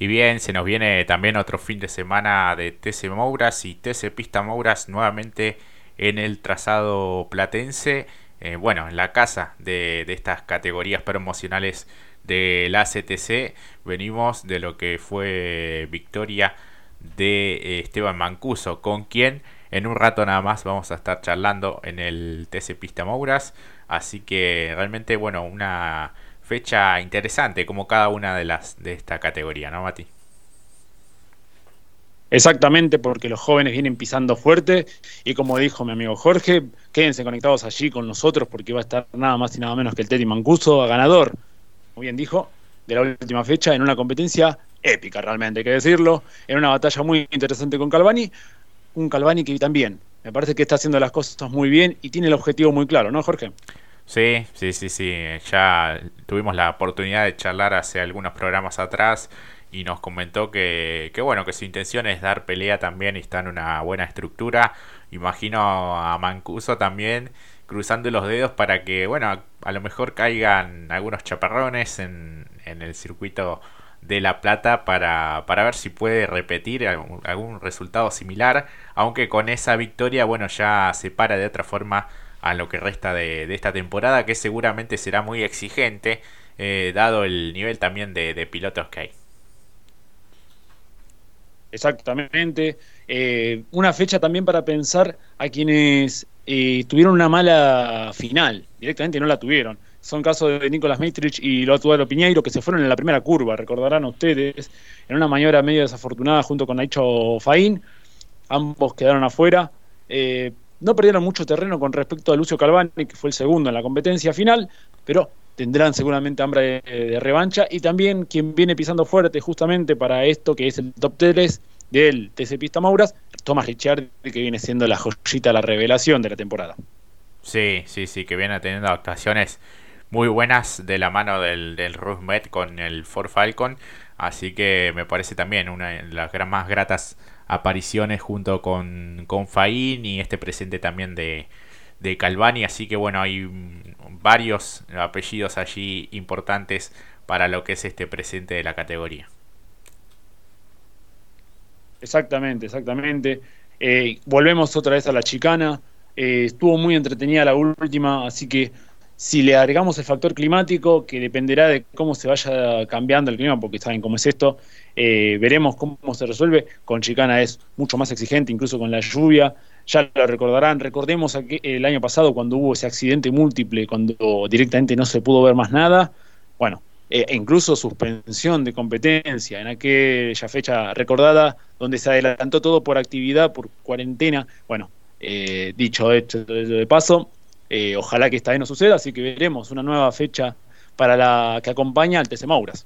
Y bien, se nos viene también otro fin de semana de TC Mouras y TC Pista Mouras nuevamente en el trazado platense. Eh, bueno, en la casa de, estas categorías promocionales de la CTC. Venimos de lo que fue victoria de eh, Esteban Mancuso, con quien en un rato nada más vamos a estar charlando en el TC Pista Mouras. Así que realmente, bueno, una fecha interesante como cada una de las de esta categoría, ¿no, Mati? Exactamente, porque los jóvenes vienen pisando fuerte y como dijo mi amigo Jorge, quédense conectados allí con nosotros porque va a estar nada más y nada menos que el Teddy Mancuso, ganador, como bien dijo, de la última fecha en una competencia épica realmente, hay que decirlo, en una batalla muy interesante con Calvani, un Calvani que también me parece que está haciendo las cosas muy bien y tiene el objetivo muy claro, ¿no, Jorge? Sí, sí, sí, sí. Ya tuvimos la oportunidad de charlar hace algunos programas atrás y nos comentó que, que bueno, que su intención es dar pelea también y está en una buena estructura. Imagino a Mancuso también cruzando los dedos para que, bueno, a, lo mejor caigan algunos chaparrones en, en el circuito de La Plata para, para ver si puede repetir algún, algún resultado similar, aunque con esa victoria, bueno, ya se para de otra forma a lo que resta de, esta temporada, que seguramente será muy exigente, eh, dado el nivel también de, pilotos que hay. Exactamente. Eh, una fecha también para pensar a quienes eh, tuvieron una mala final, directamente no la tuvieron. Son casos de Nicolás Maitrich y Lotuaro Piñeiro que se fueron en la primera curva, recordarán ustedes, en una maniobra medio desafortunada junto con Naicho Faín. Ambos quedaron afuera. No perdieron mucho terreno con respecto a Lucio Calvani, que fue el segundo en la competencia final, pero tendrán seguramente hambre de, revancha. Y también quien viene pisando fuerte justamente para esto, que es el top 3 del TC Pista Mauras, Thomas Richard, que viene siendo la joyita, la revelación de la temporada. Sí, sí, sí, que viene teniendo actuaciones muy buenas de la mano del, del Met con el Ford Falcon. Así que me parece también una de las más gratas apariciones junto con, con Faín y este presente también de, de Calvani. Así que bueno, hay varios apellidos allí importantes para lo que es este presente de la categoría. Exactamente, exactamente. Eh, volvemos otra vez a la chicana. Eh, estuvo muy entretenida la última, así que si le agregamos el factor climático, que dependerá de cómo se vaya cambiando el clima, porque saben cómo es esto, eh, veremos cómo se resuelve. Con Chicana es mucho más exigente, incluso con la lluvia. Ya lo recordarán. Recordemos el año pasado cuando hubo ese accidente múltiple, cuando directamente no se pudo ver más nada. Bueno, eh, e incluso suspensión de competencia en aquella fecha recordada, donde se adelantó todo por actividad, por cuarentena. Bueno, eh, dicho hecho de paso, eh, ojalá que esta vez no suceda, así que veremos una nueva fecha para la que acompaña al TC Mouras.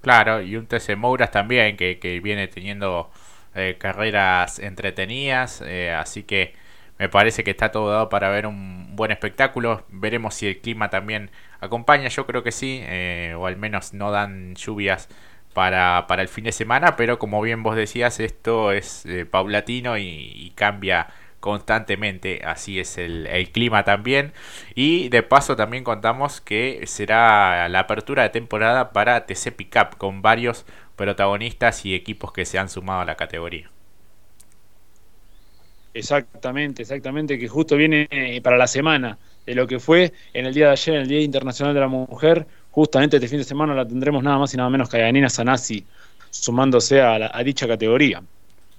Claro, y un TC Mouras también que, viene teniendo eh, carreras entretenidas, eh, así que me parece que está todo dado para ver un buen espectáculo. Veremos si el clima también acompaña, yo creo que sí, o al menos no dan lluvias para, para, el fin de semana, pero como bien vos decías, esto es paulatino y cambia constantemente, así es el, clima también. Y de paso también contamos que será la apertura de temporada para TC Pickup con varios protagonistas y equipos que se han sumado a la categoría. Exactamente, exactamente, que justo viene eh, para la semana de lo que fue en el día de ayer, en el Día Internacional de la Mujer. Justamente este fin de semana la tendremos nada más y nada menos que a Yanina Sanasi sumándose a, a dicha categoría.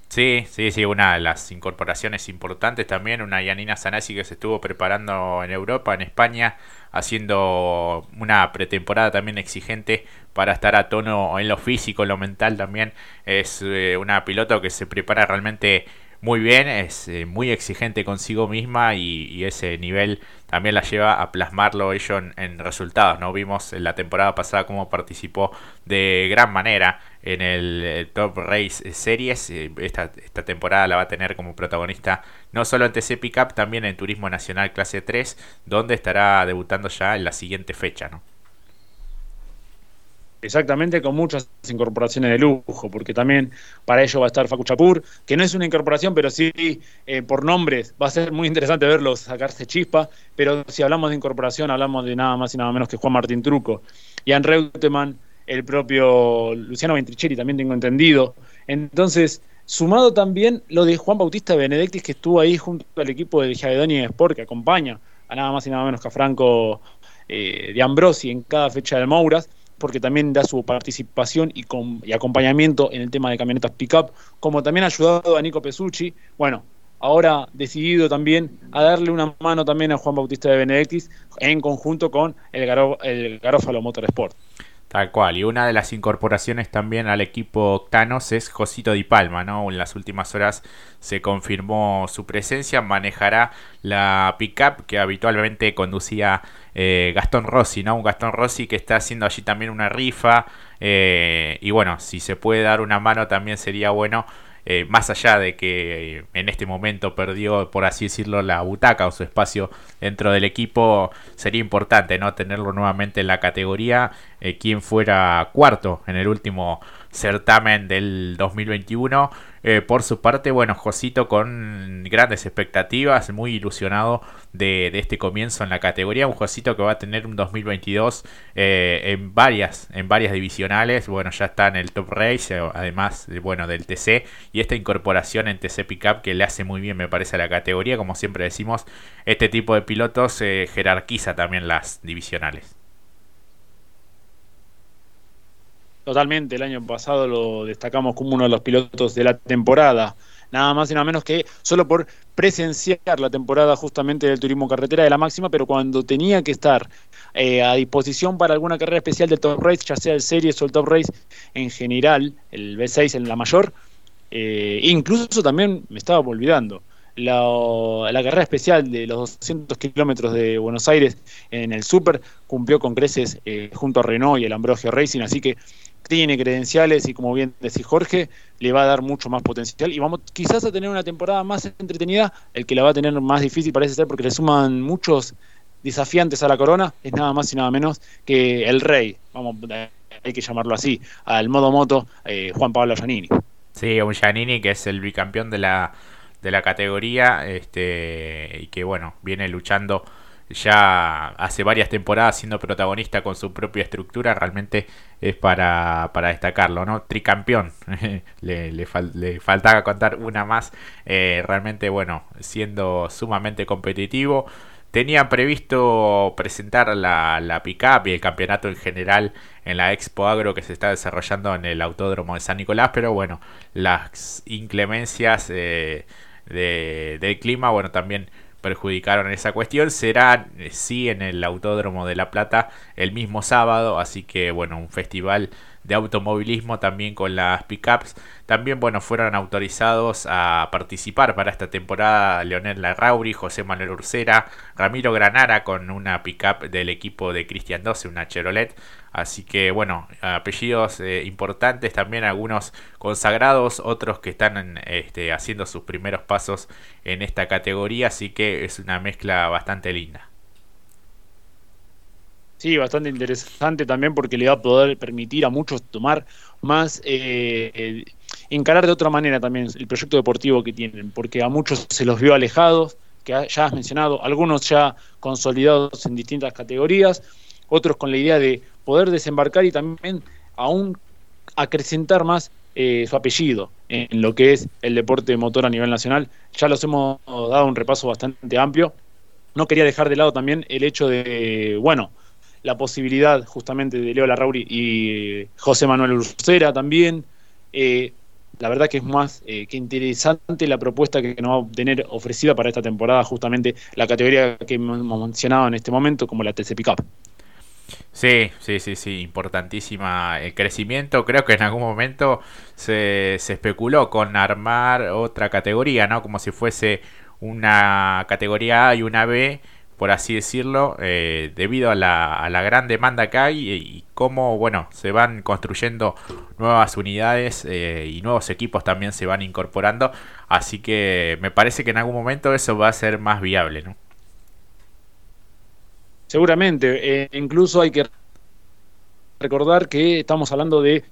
Sí, sí, sí, una de las incorporaciones importantes también, una Yanina Sanasi que se estuvo preparando en Europa, en España, haciendo una pretemporada también exigente para estar a tono en lo físico, en lo mental también. Es eh, una piloto que se prepara realmente muy bien, es eh, muy exigente consigo misma y, ese nivel también la lleva a plasmarlo ello en, resultados. ¿no? Vimos en la temporada pasada cómo participó de gran manera en el, Top Race Series. Eh, esta, esta, temporada la va a tener como protagonista no solo en TC Pickup, también en Turismo Nacional Clase 3, donde estará debutando ya en la siguiente fecha. ¿no? Exactamente, con muchas incorporaciones de lujo, porque también para ello va a estar Facu Chapur, que no es una incorporación, pero sí eh, por nombres va a ser muy interesante verlos sacarse chispa, pero si hablamos de incorporación, hablamos de nada más y nada menos que Juan Martín Truco, Ian Reutemann, el propio Luciano Ventricelli, también tengo entendido. Entonces, sumado también lo de Juan Bautista Benedictis, que estuvo ahí junto al equipo del Javedoni Sport, que acompaña a nada más y nada menos que a Franco eh, de Ambrosi en cada fecha de Mouras, porque también da su participación y, y acompañamiento en el tema de camionetas pick-up, como también ha ayudado a Nico Pesucci. Bueno, ahora decidido también a darle una mano también a Juan Bautista de Benedictis en conjunto con el, el Garófalo Motorsport. Tal cual, y una de las incorporaciones también al equipo Octanos es Josito Di Palma, ¿no? En las últimas horas se confirmó su presencia, manejará la pickup que habitualmente conducía eh, Gastón Rossi, ¿no? Un Gastón Rossi que está haciendo allí también una rifa, eh, y bueno, si se puede dar una mano también sería bueno eh, más allá de que en este momento perdió, por así decirlo, la butaca o su espacio dentro del equipo, sería importante no tenerlo nuevamente en la categoría. Eh, quien fuera cuarto en el último certamen del 2021. Eh, por su parte, bueno, Josito con grandes expectativas, muy ilusionado de, este comienzo en la categoría. Un Josito que va a tener un 2022 eh, en, varias, en varias divisionales. Bueno, ya está en el Top Race, eh, además bueno, del TC. Y esta incorporación en TC Pickup que le hace muy bien, me parece, a la categoría. Como siempre decimos, este tipo de pilotos jerarquiza también las divisionales. Totalmente, el año pasado lo destacamos como uno de los pilotos de la temporada. Nada más y nada menos que solo por presenciar la temporada justamente del turismo carretera de la máxima, pero cuando tenía que estar eh, a disposición para alguna carrera especial del Top Race, ya sea el Series o el Top Race en general, el B6 en la mayor, eh, incluso también me estaba olvidando. La, carrera especial de los 200 kilómetros de Buenos Aires en el Super cumplió con creces eh, junto a Renault y el Ambrosio Racing, así que tiene credenciales y como bien decís Jorge, le va a dar mucho más potencial y vamos quizás a tener una temporada más entretenida, el que la va a tener más difícil parece ser porque le suman muchos desafiantes a la corona, es nada más y nada menos que el rey, vamos, hay que llamarlo así, al modo moto eh, Juan Pablo Giannini. Sí, un Giannini que es el bicampeón de la, de la categoría este, y que bueno, viene luchando ya hace varias temporadas siendo protagonista con su propia estructura, realmente es para, para destacarlo, ¿no? Tricampeón, le, le, faltaba contar una más, eh, realmente, bueno, siendo sumamente competitivo. Tenía previsto presentar la, la pick-up y el campeonato en general en la Expo Agro que se está desarrollando en el Autódromo de San Nicolás, pero bueno, las inclemencias eh, de, del clima, bueno, también perjudicaron esa cuestión. Será eh, sí en el Autódromo de La Plata el mismo sábado, así que bueno, un festival de automovilismo también con las pickups. También bueno, fueron autorizados a participar para esta temporada Leonel Larrauri, José Manuel Ursera, Ramiro Granara con una pickup del equipo de Cristian 12, una Chevrolet. Así que bueno, apellidos eh, importantes, también algunos consagrados, otros que están este, haciendo sus primeros pasos en esta categoría, así que es una mezcla bastante linda. Sí, bastante interesante también porque le va a poder permitir a muchos tomar más, eh, encarar de otra manera también el proyecto deportivo que tienen, porque a muchos se los vio alejados, que ya has mencionado, algunos ya consolidados en distintas categorías, otros con la idea de poder desembarcar y también aún acrecentar más eh, su apellido en lo que es el deporte motor a nivel nacional. Ya los hemos dado un repaso bastante amplio. No quería dejar de lado también el hecho de, bueno, la posibilidad justamente de Leo Larrauri y José Manuel Ursera también. Eh, la verdad que es más eh, que interesante la propuesta que nos va a tener ofrecida para esta temporada justamente la categoría que hemos mencionado en este momento como la TC Pickup. Sí, sí, sí, sí, importantísima el crecimiento. Creo que en algún momento se, se especuló con armar otra categoría, ¿no? Como si fuese una categoría A y una B por así decirlo, eh, debido a la, gran demanda que hay y, cómo, bueno, se van construyendo nuevas unidades eh, y nuevos equipos también se van incorporando. Así que me parece que en algún momento eso va a ser más viable, ¿no? Seguramente, eh, incluso hay que recordar que estamos hablando de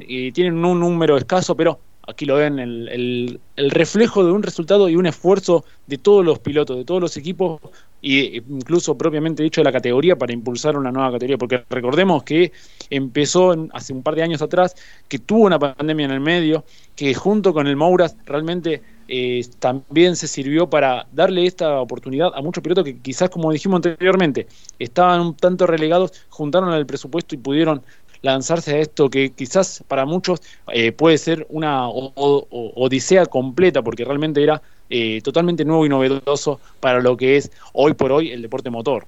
y tienen un número escaso, pero aquí lo ven, el, reflejo de un resultado y un esfuerzo de todos los pilotos, de todos los equipos e incluso propiamente dicho de la categoría para impulsar una nueva categoría, porque recordemos que empezó hace un par de años atrás, que tuvo una pandemia en el medio, que junto con el Mouras realmente eh, también se sirvió para darle esta oportunidad a muchos pilotos que quizás, como dijimos anteriormente, estaban un tanto relegados, juntaron el presupuesto y pudieron lanzarse a esto que quizás para muchos eh, puede ser una odisea completa, porque realmente era eh, totalmente nuevo y novedoso para lo que es hoy por hoy el deporte motor.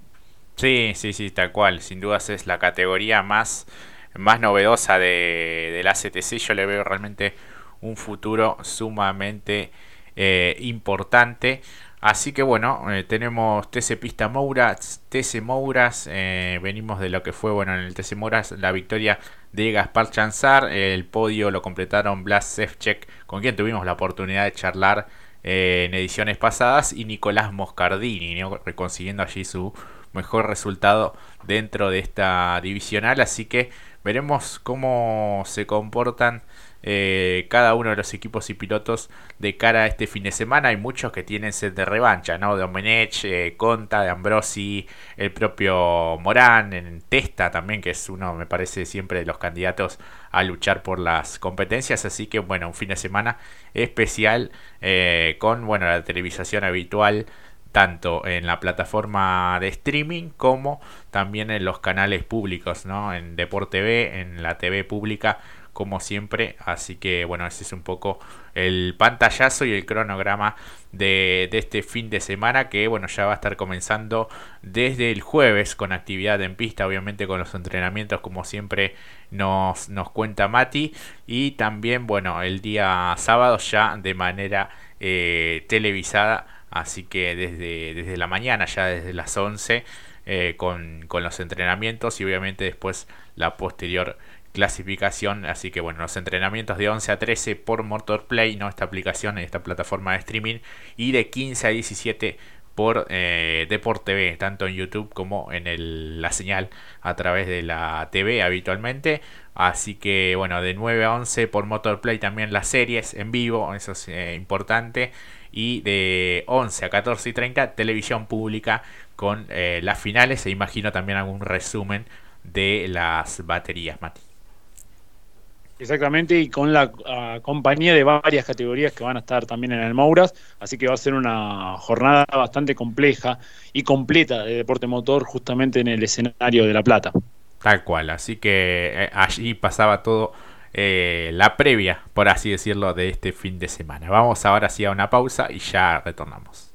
Sí, sí, sí, tal cual. Sin dudas es la categoría más, más novedosa de, de la CTC. Yo le veo realmente un futuro sumamente eh, importante. Así que bueno, eh, tenemos TC Pista Mouras, TC Mouras, eh, venimos de lo que fue bueno en el TC Mouras la victoria de Gaspar Chanzar, el podio lo completaron Blas Sefchek, con quien tuvimos la oportunidad de charlar en ediciones pasadas, y Nicolás Moscardini, consiguiendo allí su mejor resultado dentro de esta divisional, así que veremos cómo se comportan eh, cada uno de los equipos y pilotos de cara a este fin de semana. Hay muchos que tienen sed de revancha, ¿no? Domenech, eh, Conta, de Ambrosi, el propio Morán, en Testa también, que es uno, me parece, siempre de los candidatos a luchar por las competencias. Así que, bueno, un fin de semana especial eh, con, bueno, la televisación habitual tanto en la plataforma de streaming como también en los canales públicos, ¿no? En Deporte TV, en la TV pública como siempre. Así que bueno, ese es un poco el pantallazo y el cronograma de, este fin de semana que bueno, ya va a estar comenzando desde el jueves con actividad en pista, obviamente con los entrenamientos como siempre nos, nos cuenta Mati. Y también bueno, el día sábado ya de manera eh, televisada. Así que desde, desde la mañana, ya desde las 11, eh, con, con los entrenamientos y obviamente después la posterior clasificación. Así que bueno, los entrenamientos de 11 a 13 por Motorplay, ¿no? esta aplicación, esta plataforma de streaming, y de 15 a 17 por eh, TV, tanto en YouTube como en el, la señal a través de la TV habitualmente. Así que bueno, de 9 a 11 por Motorplay también las series en vivo, eso es eh, importante. Y de 11 a 14 y 30 televisión pública con eh, las finales e imagino también algún resumen de las baterías, Mati. Exactamente, y con la ah, compañía de varias categorías que van a estar también en el Mouras, así que va a ser una jornada bastante compleja y completa de deporte motor justamente en el escenario de La Plata. Tal cual, así que eh, allí pasaba todo eh, la previa, por así decirlo, de este fin de semana. Vamos ahora sí a una pausa y ya retornamos.